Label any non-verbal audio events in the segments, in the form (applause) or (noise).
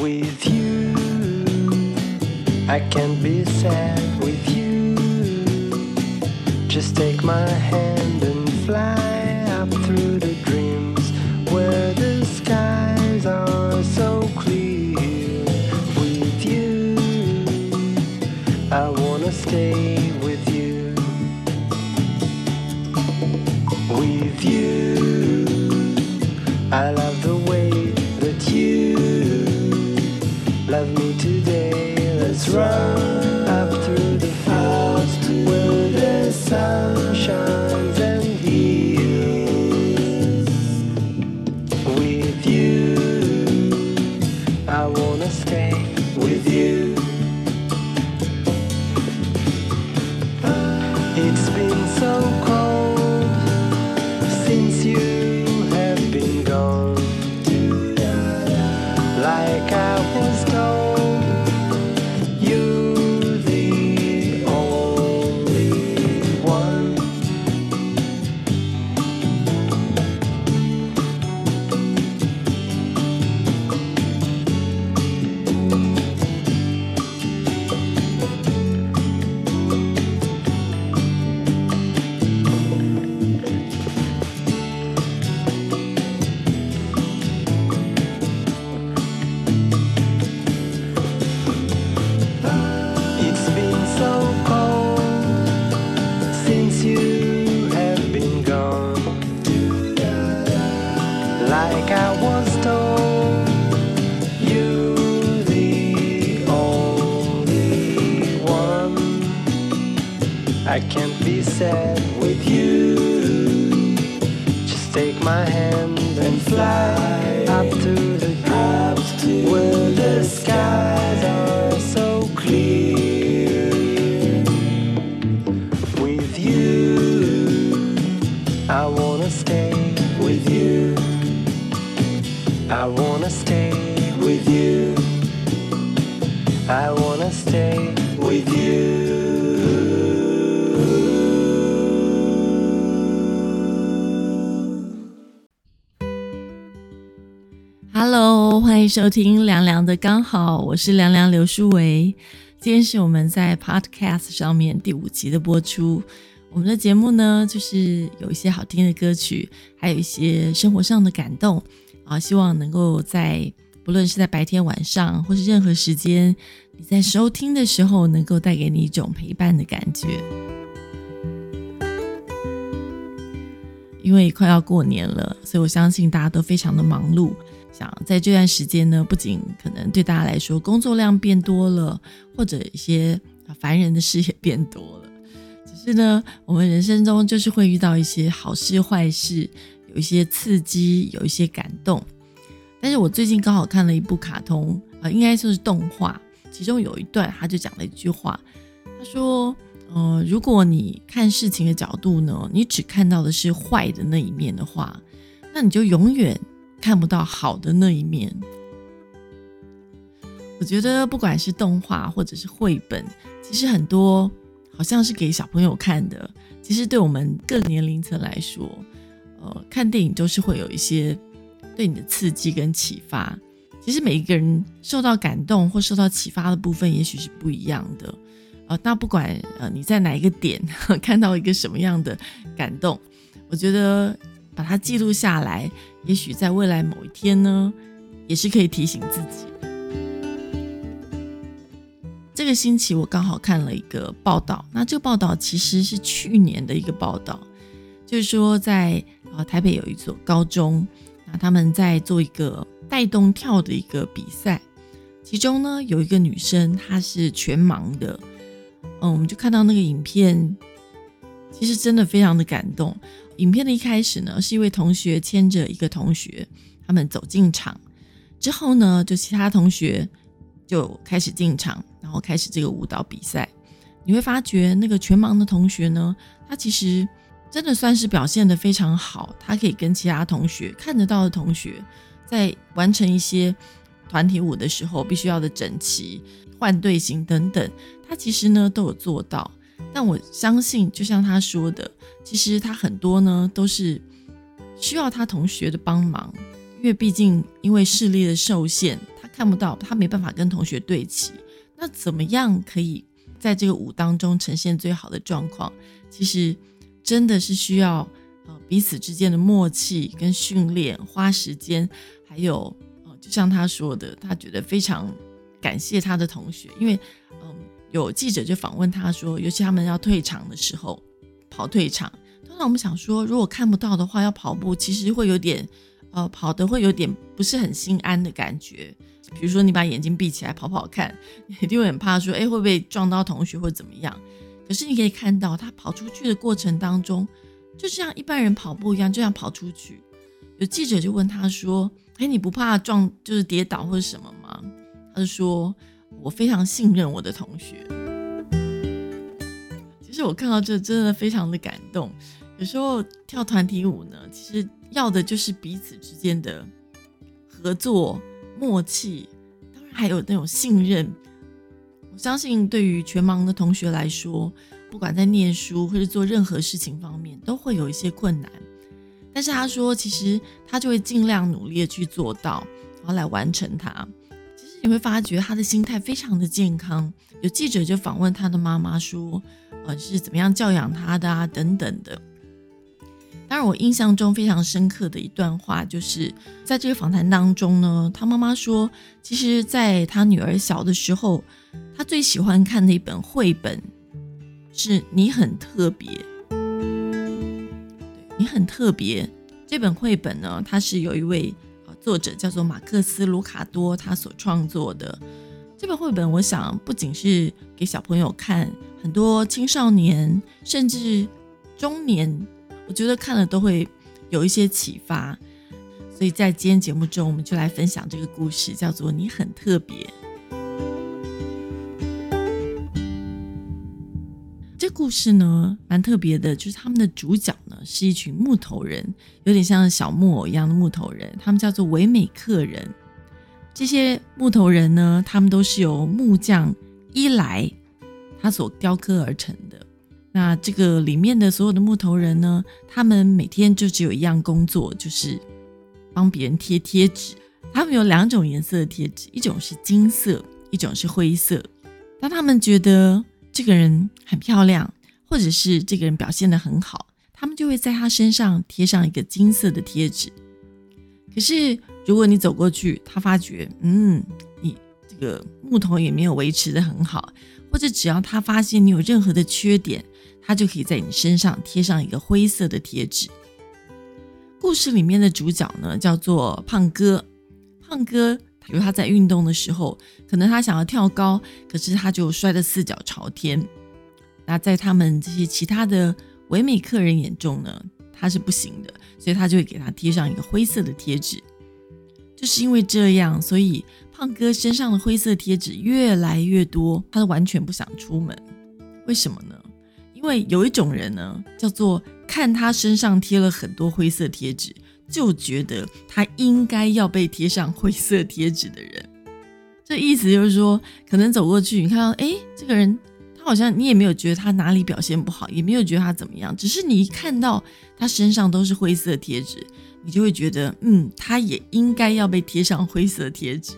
with you. I can't be sad with you. Just take my hand drown. sky. 收听凉凉的刚好，我是凉凉刘书维。今天是我们在 Podcast 上面第五集的播出。我们的节目呢，就是有一些好听的歌曲，还有一些生活上的感动啊，希望能够在不论是在白天、晚上，或是任何时间，你在收听的时候，能够带给你一种陪伴的感觉。因为快要过年了，所以我相信大家都非常的忙碌。在这段时间呢，不仅可能对大家来说工作量变多了，或者一些烦人的事也变多了。只是呢，我们人生中就是会遇到一些好事坏事，有一些刺激，有一些感动。但是我最近刚好看了一部卡通，呃，应该说是动画，其中有一段他就讲了一句话，他说。呃，如果你看事情的角度呢，你只看到的是坏的那一面的话，那你就永远看不到好的那一面。我觉得不管是动画或者是绘本，其实很多好像是给小朋友看的，其实对我们各年龄层来说，呃，看电影都是会有一些对你的刺激跟启发。其实每一个人受到感动或受到启发的部分，也许是不一样的。呃，那不管呃你在哪一个点 (laughs) 看到一个什么样的感动，我觉得把它记录下来，也许在未来某一天呢，也是可以提醒自己。这个星期我刚好看了一个报道，那这个报道其实是去年的一个报道，就是说在呃台北有一所高中，那他们在做一个带动跳的一个比赛，其中呢有一个女生她是全盲的。嗯，我们就看到那个影片，其实真的非常的感动。影片的一开始呢，是一位同学牵着一个同学，他们走进场之后呢，就其他同学就开始进场，然后开始这个舞蹈比赛。你会发觉那个全盲的同学呢，他其实真的算是表现得非常好，他可以跟其他同学看得到的同学，在完成一些团体舞的时候，必须要的整齐、换队形等等。他其实呢都有做到，但我相信，就像他说的，其实他很多呢都是需要他同学的帮忙，因为毕竟因为视力的受限，他看不到，他没办法跟同学对齐。那怎么样可以在这个舞当中呈现最好的状况？其实真的是需要呃彼此之间的默契跟训练，花时间，还有呃就像他说的，他觉得非常感谢他的同学，因为嗯有记者就访问他说，尤其他们要退场的时候跑退场，通常我们想说，如果看不到的话，要跑步其实会有点。呃，跑的会有点不是很心安的感觉。比如说，你把眼睛闭起来跑跑看，你一定会很怕说，哎，会不会撞到同学或怎么样？可是你可以看到，他跑出去的过程当中，就像一般人跑步一样，就像跑出去。有记者就问他说：“哎，你不怕撞，就是跌倒或者什么吗？”他就说：“我非常信任我的同学。”其实我看到这真的非常的感动。有时候跳团体舞呢，其实。要的就是彼此之间的合作默契，当然还有那种信任。我相信对于全盲的同学来说，不管在念书或者做任何事情方面，都会有一些困难。但是他说，其实他就会尽量努力的去做到，然后来完成它。你会发觉他的心态非常的健康。有记者就访问他的妈妈说：“呃，是怎么样教养他的啊？等等的。”当然，我印象中非常深刻的一段话，就是在这个访谈当中呢，他妈妈说，其实，在他女儿小的时候，他最喜欢看的一本绘本是你很特别。你很特别。这本绘本呢，它是有一位作者叫做马克思·卢卡多他所创作的。这本绘本，我想不仅是给小朋友看，很多青少年甚至中年。我觉得看了都会有一些启发，所以在今天节目中，我们就来分享这个故事，叫做《你很特别》。故事呢，蛮特别的，就是他们的主角呢是一群木头人，有点像小木偶一样的木头人，他们叫做维美克人。这些木头人呢，他们都是由木匠伊莱他所雕刻而成的。那这个里面的所有的木头人呢，他们每天就只有一样工作，就是帮别人贴贴纸。他们有两种颜色的贴纸，一种是金色，一种是灰色。当他们觉得这个人很漂亮，或者是这个人表现得很好，他们就会在他身上贴上一个金色的贴纸。可是如果你走过去，他发觉，嗯，你这个木头也没有维持得很好，或者只要他发现你有任何的缺点，他就可以在你身上贴上一个灰色的贴纸。故事里面的主角呢，叫做胖哥。胖哥，比如他在运动的时候，可能他想要跳高，可是他就摔得四脚朝天。那在他们这些其他的唯美客人眼中呢，他是不行的，所以他就会给他贴上一个灰色的贴纸。就是因为这样，所以胖哥身上的灰色贴纸越来越多，他都完全不想出门。为什么呢？因为有一种人呢，叫做看他身上贴了很多灰色贴纸，就觉得他应该要被贴上灰色贴纸的人。这意思就是说，可能走过去，你看到，哎，这个人他好像你也没有觉得他哪里表现不好，也没有觉得他怎么样，只是你一看到他身上都是灰色贴纸，你就会觉得，嗯，他也应该要被贴上灰色贴纸。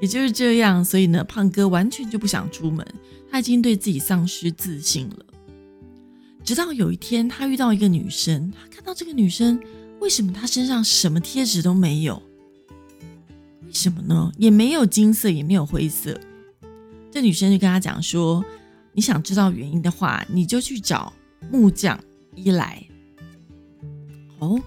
也就是这样，所以呢，胖哥完全就不想出门，他已经对自己丧失自信了。直到有一天，他遇到一个女生，他看到这个女生，为什么他身上什么贴纸都没有？为什么呢？也没有金色，也没有灰色。这女生就跟他讲说：“你想知道原因的话，你就去找木匠伊莱。”哦，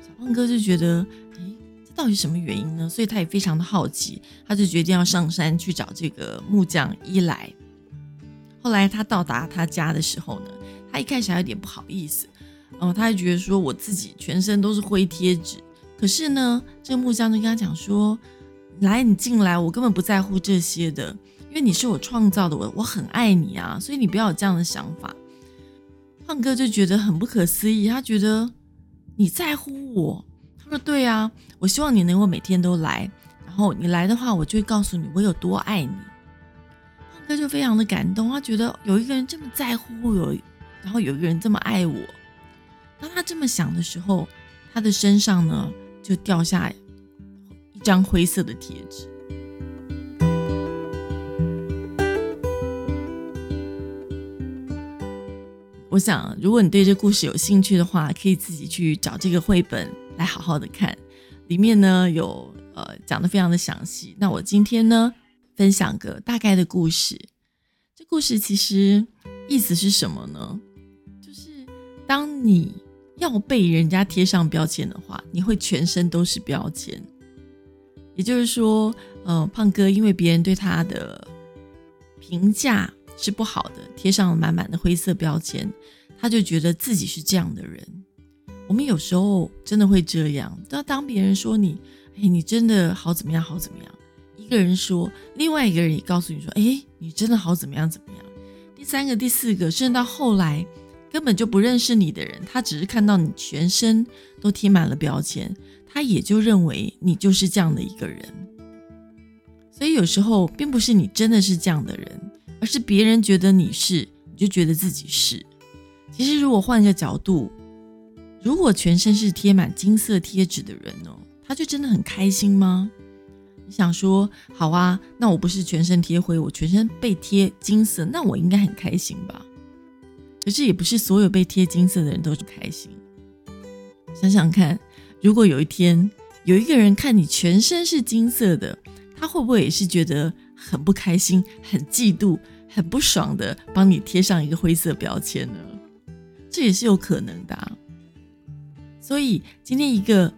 小胖哥就觉得，哎，这到底什么原因呢？所以他也非常的好奇，他就决定要上山去找这个木匠伊莱。后来他到达他家的时候呢？他一开始还有点不好意思，哦，他还觉得说我自己全身都是灰贴纸。可是呢，这个木匠就跟他讲说：“来，你进来，我根本不在乎这些的，因为你是我创造的，我我很爱你啊，所以你不要有这样的想法。”胖哥就觉得很不可思议，他觉得你在乎我。他说：“对啊，我希望你能够每天都来，然后你来的话，我就会告诉你我有多爱你。”胖哥就非常的感动，他觉得有一个人这么在乎有。然后有一个人这么爱我，当他这么想的时候他的身上呢就掉下一张灰色的贴纸。我想如果你对这故事有兴趣的话可以自己去找这个绘本来好好的看。里面呢有呃讲的非常的详细。那我今天呢分享个大概的故事。这故事其实意思是什么呢？就是当你要被人家贴上标签的话，你会全身都是标签。也就是说，呃，胖哥因为别人对他的评价是不好的，贴上了满满的灰色标签，他就觉得自己是这样的人。我们有时候真的会这样，那当别人说你，哎，你真的好怎么样，好怎么样？一个人说，另外一个人也告诉你说，哎，你真的好怎么样，怎么样？第三个、第四个，甚至到后来根本就不认识你的人，他只是看到你全身都贴满了标签，他也就认为你就是这样的一个人。所以有时候并不是你真的是这样的人，而是别人觉得你是，你就觉得自己是。其实如果换一个角度，如果全身是贴满金色贴纸的人哦，他就真的很开心吗？你想说好啊，那我不是全身贴灰，我全身被贴金色，那我应该很开心吧？可是也不是所有被贴金色的人都是开心。想想看，如果有一天有一个人看你全身是金色的，他会不会也是觉得很不开心、很嫉妒、很不爽的，帮你贴上一个灰色标签呢？这也是有可能的。所以今天一个，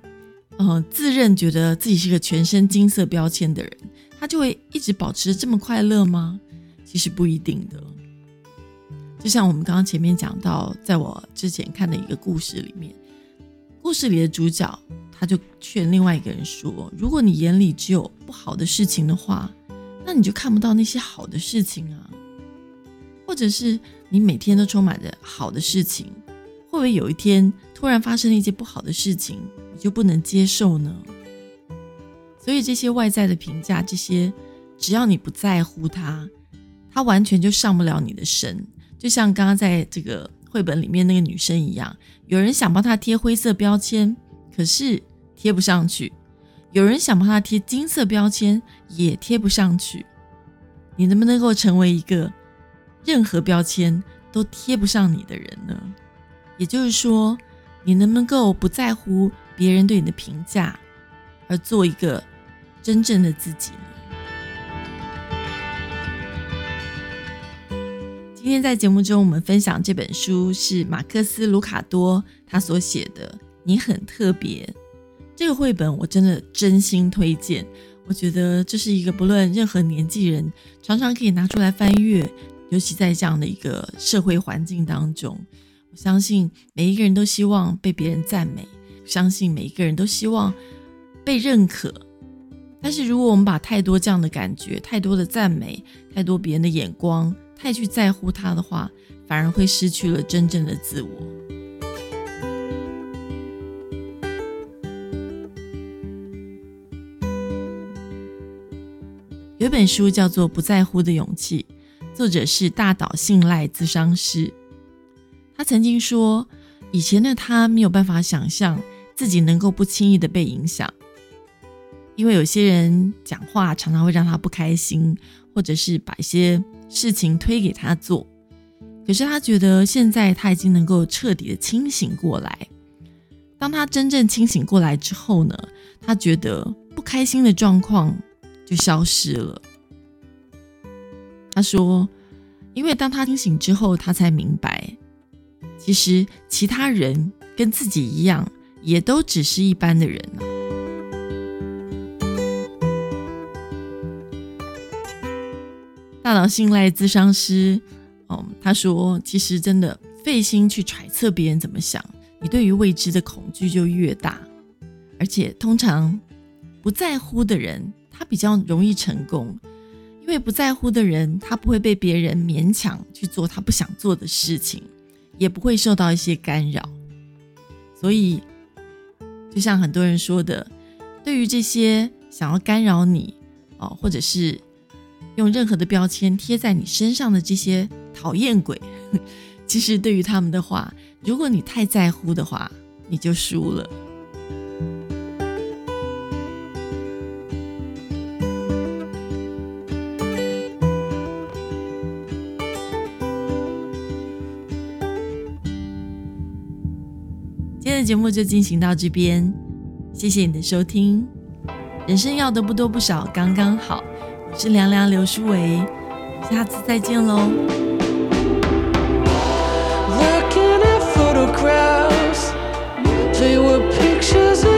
呃，自认觉得自己是个全身金色标签的人，他就会一直保持这么快乐吗？其实不一定的。就像我们刚刚前面讲到，在我之前看的一个故事里面，故事里的主角他就劝另外一个人说：“如果你眼里只有不好的事情的话，那你就看不到那些好的事情啊。或者是你每天都充满着好的事情，会不会有一天？”突然发生了一些不好的事情，你就不能接受呢？所以这些外在的评价，这些只要你不在乎它，它完全就上不了你的身。就像刚刚在这个绘本里面那个女生一样，有人想帮她贴灰色标签，可是贴不上去；有人想帮她贴金色标签，也贴不上去。你能不能够成为一个任何标签都贴不上你的人呢？也就是说。你能不能够不在乎别人对你的评价，而做一个真正的自己呢？今天在节目中，我们分享这本书是马克思·卢卡多他所写的《你很特别》这个绘本，我真的真心推荐。我觉得这是一个不论任何年纪人常常可以拿出来翻阅，尤其在这样的一个社会环境当中。我相信每一个人都希望被别人赞美，相信每一个人都希望被认可。但是，如果我们把太多这样的感觉、太多的赞美、太多别人的眼光、太去在乎他的话，反而会失去了真正的自我。有本书叫做《不在乎的勇气》，作者是大岛信赖咨商师。他曾经说，以前的他没有办法想象自己能够不轻易的被影响，因为有些人讲话常常会让他不开心，或者是把一些事情推给他做。可是他觉得现在他已经能够彻底的清醒过来。当他真正清醒过来之后呢，他觉得不开心的状况就消失了。他说，因为当他清醒之后，他才明白。其实，其他人跟自己一样，也都只是一般的人。大脑信赖咨商师，哦，他说，其实真的费心去揣测别人怎么想，你对于未知的恐惧就越大。而且，通常不在乎的人，他比较容易成功，因为不在乎的人，他不会被别人勉强去做他不想做的事情。也不会受到一些干扰，所以就像很多人说的，对于这些想要干扰你哦，或者是用任何的标签贴在你身上的这些讨厌鬼，(laughs) 其实对于他们的话，如果你太在乎的话，你就输了。今天的节目就进行到这边，谢谢你的收听。人生要的不多不少，刚刚好。是凉凉刘诗维，下次再见喽。Looking at photographs, they were pictures of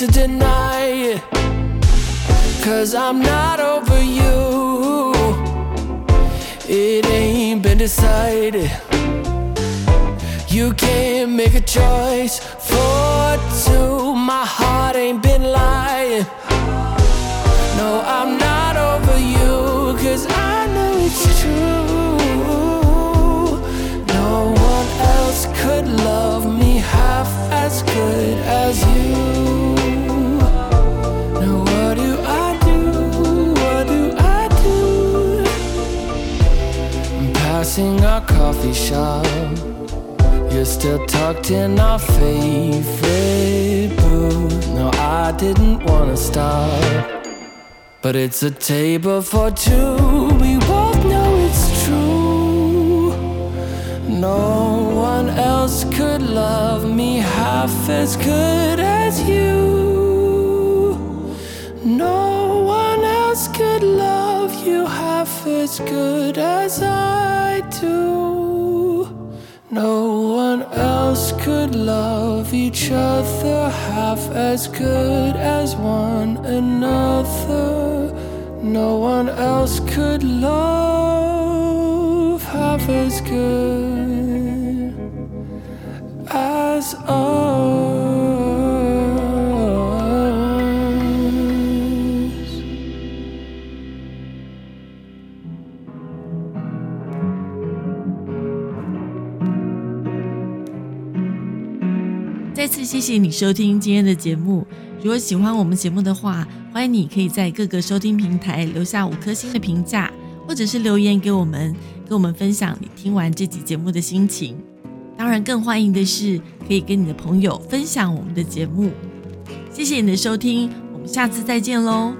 to deny it. Cause I'm not over you. It ain't been decided. You can't make a choice for two. My heart ain't been lying. No, I'm not over you, cause I know it's true. No one else could love me half as good as you. Passing our coffee shop. You're still tucked in our favorite booth. No, I didn't wanna stop. But it's a table for two. We both know it's true. No one else could love me half as good as you. No one else could love you half as good as I do. No one else could love each other half as good as one another. No one else could love half as good as us. 谢谢你收听今天的节目。如果喜欢我们节目的话，欢迎你可以在各个收听平台留下五颗星的评价，或者是留言给我们，跟我们分享你听完这集节目的心情。当然，更欢迎的是可以跟你的朋友分享我们的节目。谢谢你的收听，我们下次再见喽，